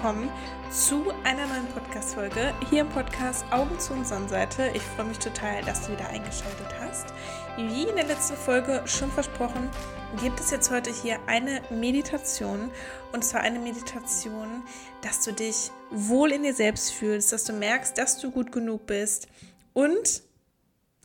willkommen zu einer neuen Podcast-Folge hier im Podcast Augen zu und Sonnenseite. Ich freue mich total, dass du wieder eingeschaltet hast. Wie in der letzten Folge schon versprochen, gibt es jetzt heute hier eine Meditation. Und zwar eine Meditation, dass du dich wohl in dir selbst fühlst, dass du merkst, dass du gut genug bist und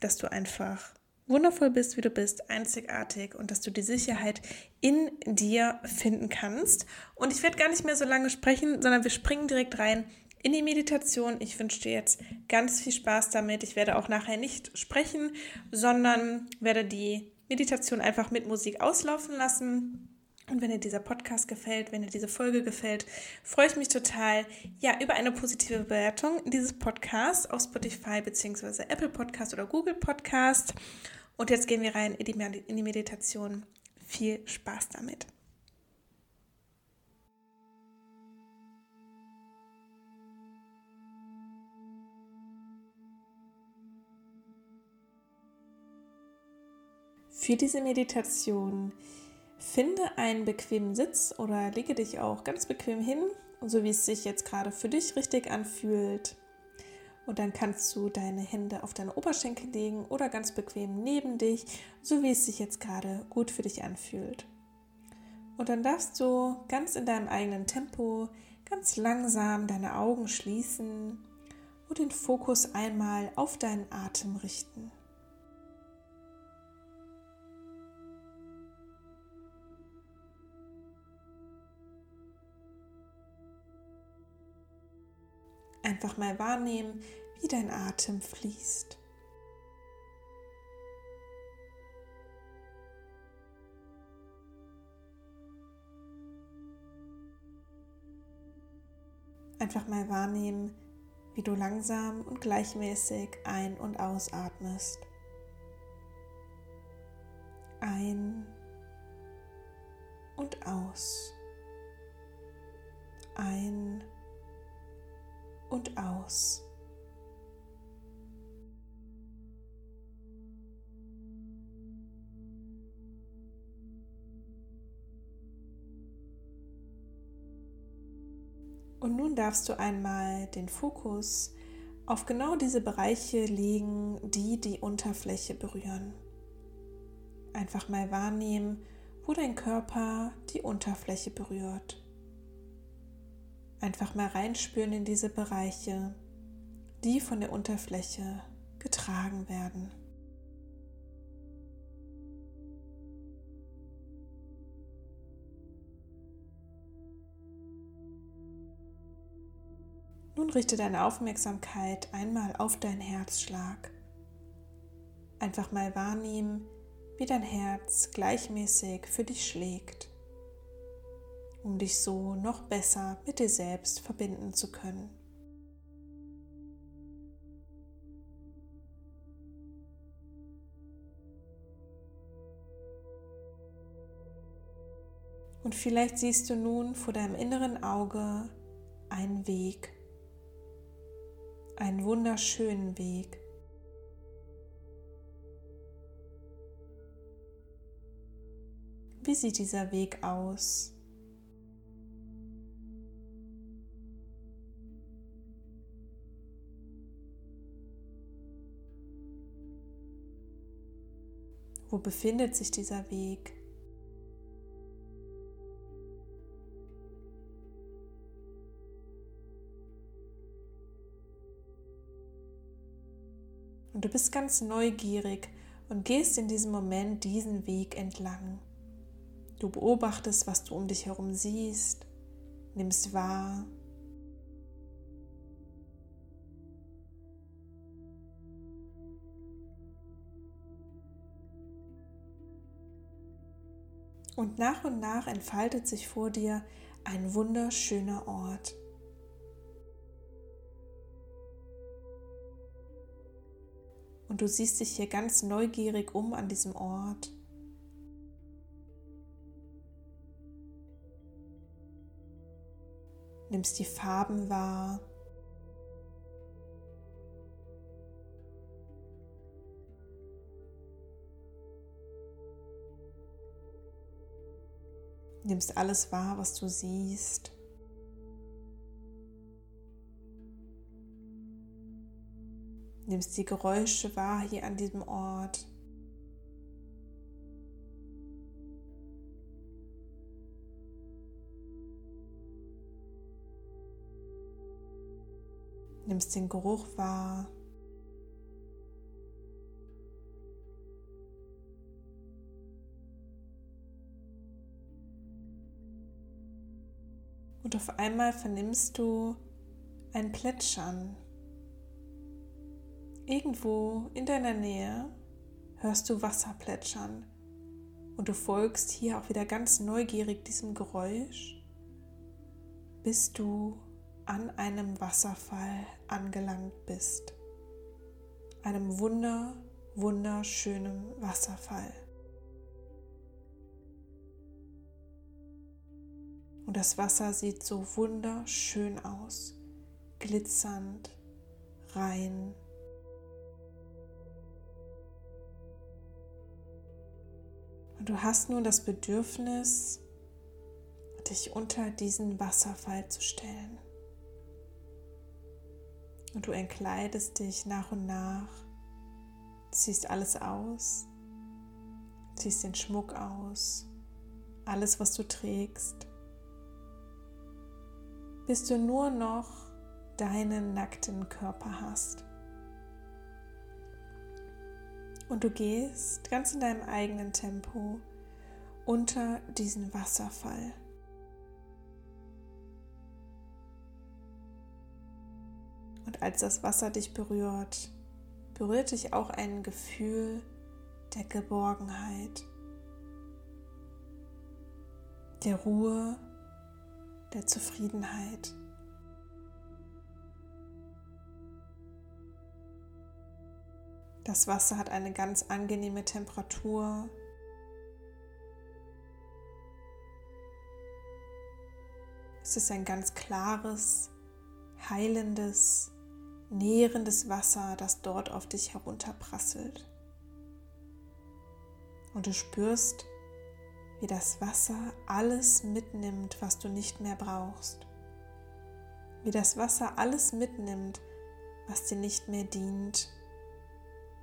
dass du einfach wundervoll bist, wie du bist, einzigartig und dass du die Sicherheit in dir finden kannst. Und ich werde gar nicht mehr so lange sprechen, sondern wir springen direkt rein in die Meditation. Ich wünsche dir jetzt ganz viel Spaß damit. Ich werde auch nachher nicht sprechen, sondern werde die Meditation einfach mit Musik auslaufen lassen. Und wenn dir dieser Podcast gefällt, wenn dir diese Folge gefällt, freue ich mich total ja über eine positive Bewertung dieses Podcasts auf Spotify bzw. Apple Podcast oder Google Podcast. Und jetzt gehen wir rein in die, in die Meditation. Viel Spaß damit. Für diese Meditation finde einen bequemen Sitz oder lege dich auch ganz bequem hin, so wie es sich jetzt gerade für dich richtig anfühlt. Und dann kannst du deine Hände auf deine Oberschenkel legen oder ganz bequem neben dich, so wie es sich jetzt gerade gut für dich anfühlt. Und dann darfst du ganz in deinem eigenen Tempo ganz langsam deine Augen schließen und den Fokus einmal auf deinen Atem richten. Einfach mal wahrnehmen, wie dein Atem fließt. Einfach mal wahrnehmen, wie du langsam und gleichmäßig ein- und ausatmest. Ein und aus. Ein und aus. Und nun darfst du einmal den Fokus auf genau diese Bereiche legen, die die Unterfläche berühren. Einfach mal wahrnehmen, wo dein Körper die Unterfläche berührt. Einfach mal reinspüren in diese Bereiche, die von der Unterfläche getragen werden. Nun richte deine Aufmerksamkeit einmal auf deinen Herzschlag. Einfach mal wahrnehmen, wie dein Herz gleichmäßig für dich schlägt um dich so noch besser mit dir selbst verbinden zu können. Und vielleicht siehst du nun vor deinem inneren Auge einen Weg, einen wunderschönen Weg. Wie sieht dieser Weg aus? Wo befindet sich dieser Weg? Und du bist ganz neugierig und gehst in diesem Moment diesen Weg entlang. Du beobachtest, was du um dich herum siehst, nimmst wahr, Und nach und nach entfaltet sich vor dir ein wunderschöner Ort. Und du siehst dich hier ganz neugierig um an diesem Ort. Nimmst die Farben wahr. nimmst alles wahr, was du siehst. Nimmst die Geräusche wahr hier an diesem Ort. Nimmst den Geruch wahr. Auf einmal vernimmst du ein Plätschern. Irgendwo in deiner Nähe hörst du Wasser plätschern und du folgst hier auch wieder ganz neugierig diesem Geräusch, bis du an einem Wasserfall angelangt bist. Einem wunder, wunderschönen Wasserfall. Und das Wasser sieht so wunderschön aus, glitzernd, rein. Und du hast nun das Bedürfnis, dich unter diesen Wasserfall zu stellen. Und du entkleidest dich nach und nach, ziehst alles aus, ziehst den Schmuck aus, alles, was du trägst bis du nur noch deinen nackten Körper hast. Und du gehst ganz in deinem eigenen Tempo unter diesen Wasserfall. Und als das Wasser dich berührt, berührt dich auch ein Gefühl der Geborgenheit, der Ruhe der Zufriedenheit. Das Wasser hat eine ganz angenehme Temperatur. Es ist ein ganz klares, heilendes, nährendes Wasser, das dort auf dich herunterprasselt. Und du spürst, wie das Wasser alles mitnimmt, was du nicht mehr brauchst. Wie das Wasser alles mitnimmt, was dir nicht mehr dient,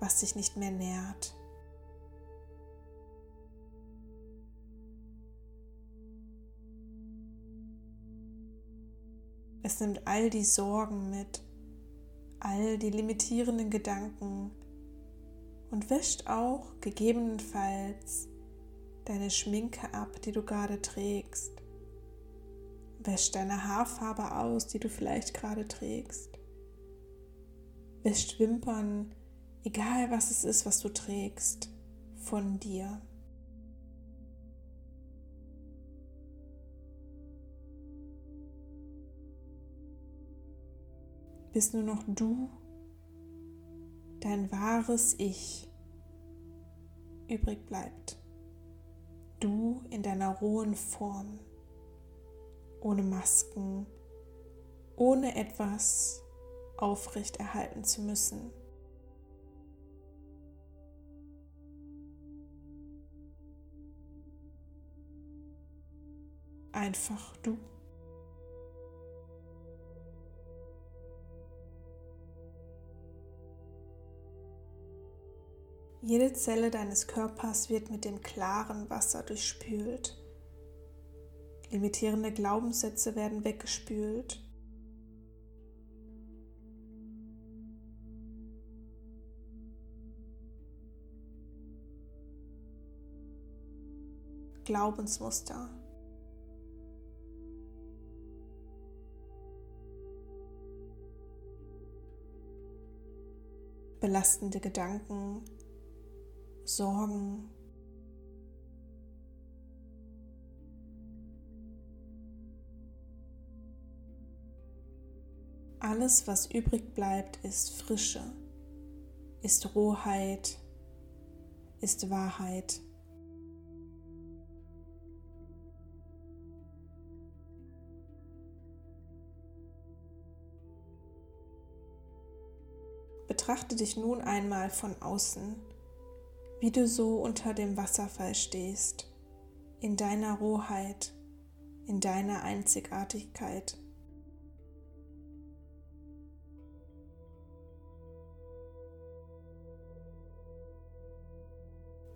was dich nicht mehr nährt. Es nimmt all die Sorgen mit, all die limitierenden Gedanken und wäscht auch gegebenenfalls deine Schminke ab, die du gerade trägst. Wäsch deine Haarfarbe aus, die du vielleicht gerade trägst. Wäscht Wimpern, egal was es ist, was du trägst, von dir. Bis nur noch du, dein wahres Ich, übrig bleibt du in deiner rohen Form, ohne Masken, ohne etwas aufrecht erhalten zu müssen. Einfach du. Jede Zelle deines Körpers wird mit dem klaren Wasser durchspült. Limitierende Glaubenssätze werden weggespült. Glaubensmuster. Belastende Gedanken Sorgen. Alles, was übrig bleibt, ist Frische, ist Rohheit, ist Wahrheit. Betrachte dich nun einmal von außen wie du so unter dem Wasserfall stehst, in deiner Rohheit, in deiner Einzigartigkeit.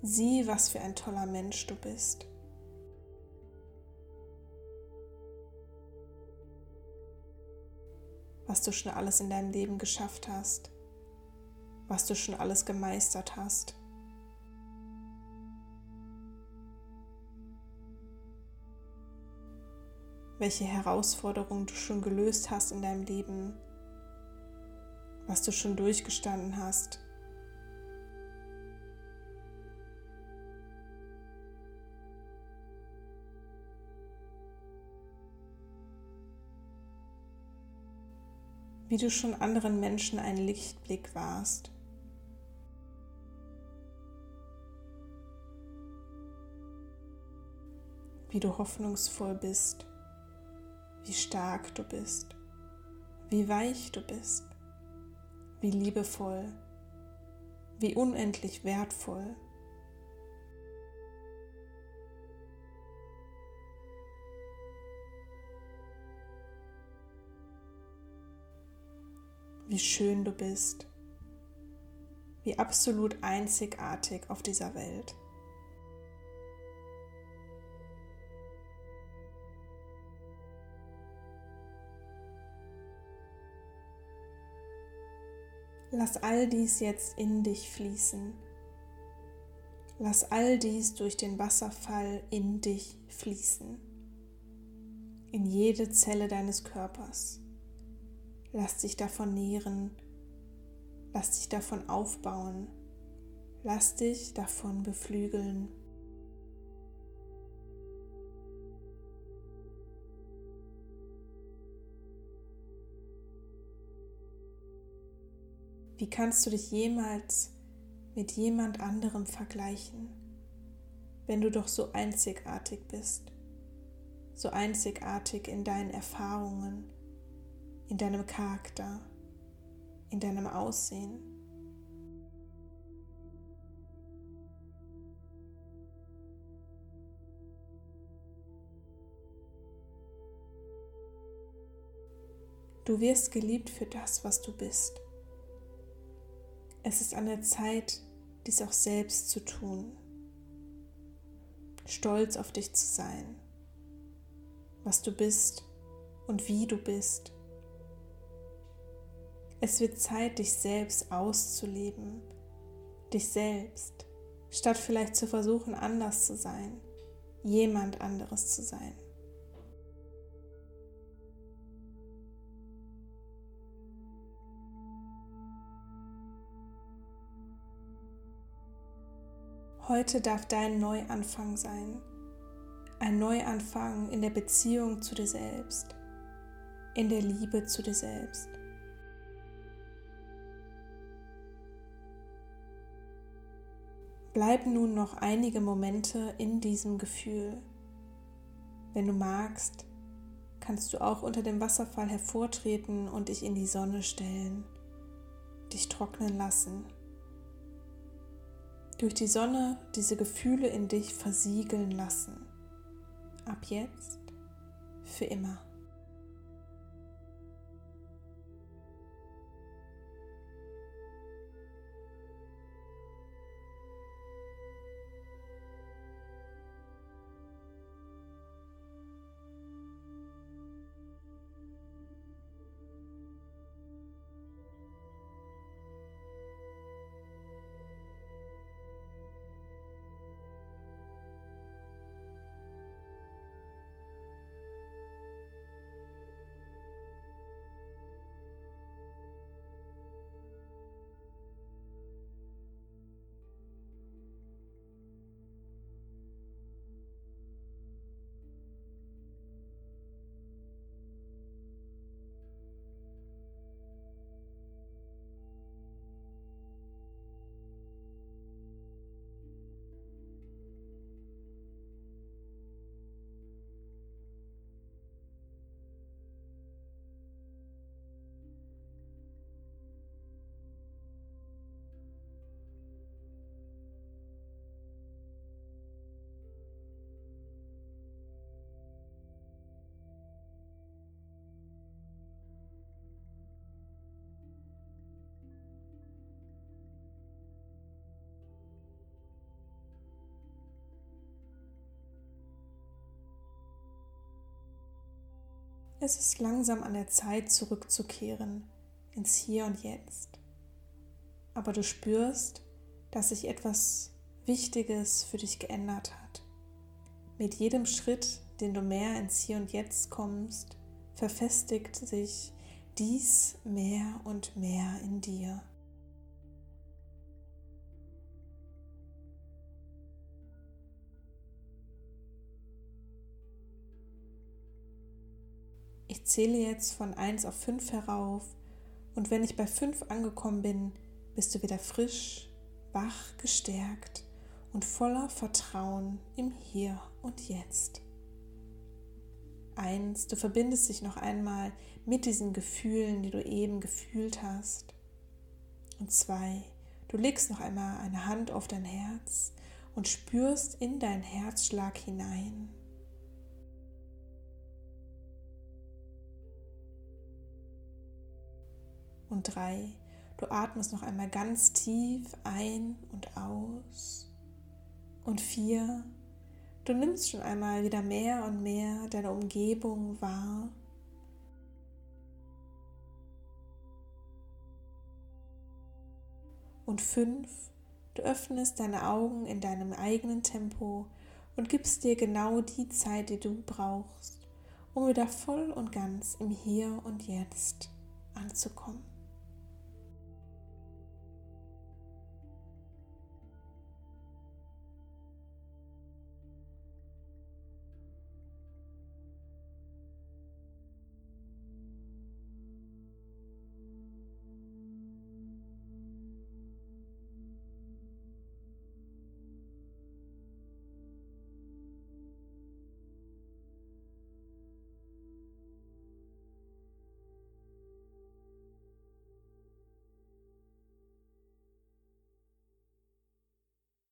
Sieh, was für ein toller Mensch du bist. Was du schon alles in deinem Leben geschafft hast. Was du schon alles gemeistert hast. Welche Herausforderungen du schon gelöst hast in deinem Leben, was du schon durchgestanden hast. wie du schon anderen Menschen ein Lichtblick warst. Wie du hoffnungsvoll bist wie stark du bist, wie weich du bist, wie liebevoll, wie unendlich wertvoll. Wie schön du bist, wie absolut einzigartig auf dieser Welt. Lass all dies jetzt in dich fließen. Lass all dies durch den Wasserfall in dich fließen. In jede Zelle deines Körpers. Lass dich davon nähren. Lass dich davon aufbauen. Lass dich davon beflügeln. Wie kannst du dich jemals mit jemand anderem vergleichen, wenn du doch so einzigartig bist, so einzigartig in deinen Erfahrungen, in deinem Charakter, in deinem Aussehen? Du wirst geliebt für das, was du bist. Es ist an der Zeit, dies auch selbst zu tun. Stolz auf dich zu sein, was du bist und wie du bist. Es wird Zeit, dich selbst auszuleben, dich selbst, statt vielleicht zu versuchen, anders zu sein, jemand anderes zu sein. Heute darf dein Neuanfang sein. Ein Neuanfang in der Beziehung zu dir selbst, in der Liebe zu dir selbst. Bleib nun noch einige Momente in diesem Gefühl. Wenn du magst, kannst du auch unter dem Wasserfall hervortreten und dich in die Sonne stellen, dich trocknen lassen durch die Sonne diese Gefühle in dich versiegeln lassen. Ab jetzt für immer. Es ist langsam an der Zeit zurückzukehren ins Hier und Jetzt. Aber du spürst, dass sich etwas Wichtiges für dich geändert hat. Mit jedem Schritt, den du mehr ins Hier und Jetzt kommst, verfestigt sich dies mehr und mehr in dir. Ich zähle jetzt von 1 auf 5 herauf und wenn ich bei 5 angekommen bin, bist du wieder frisch, wach, gestärkt und voller Vertrauen im Hier und Jetzt. Eins, du verbindest dich noch einmal mit diesen Gefühlen, die du eben gefühlt hast. Und zwei, du legst noch einmal eine Hand auf dein Herz und spürst in deinen Herzschlag hinein. Und drei, du atmest noch einmal ganz tief ein und aus. Und vier, du nimmst schon einmal wieder mehr und mehr deine Umgebung wahr. Und fünf, du öffnest deine Augen in deinem eigenen Tempo und gibst dir genau die Zeit, die du brauchst, um wieder voll und ganz im Hier und Jetzt anzukommen.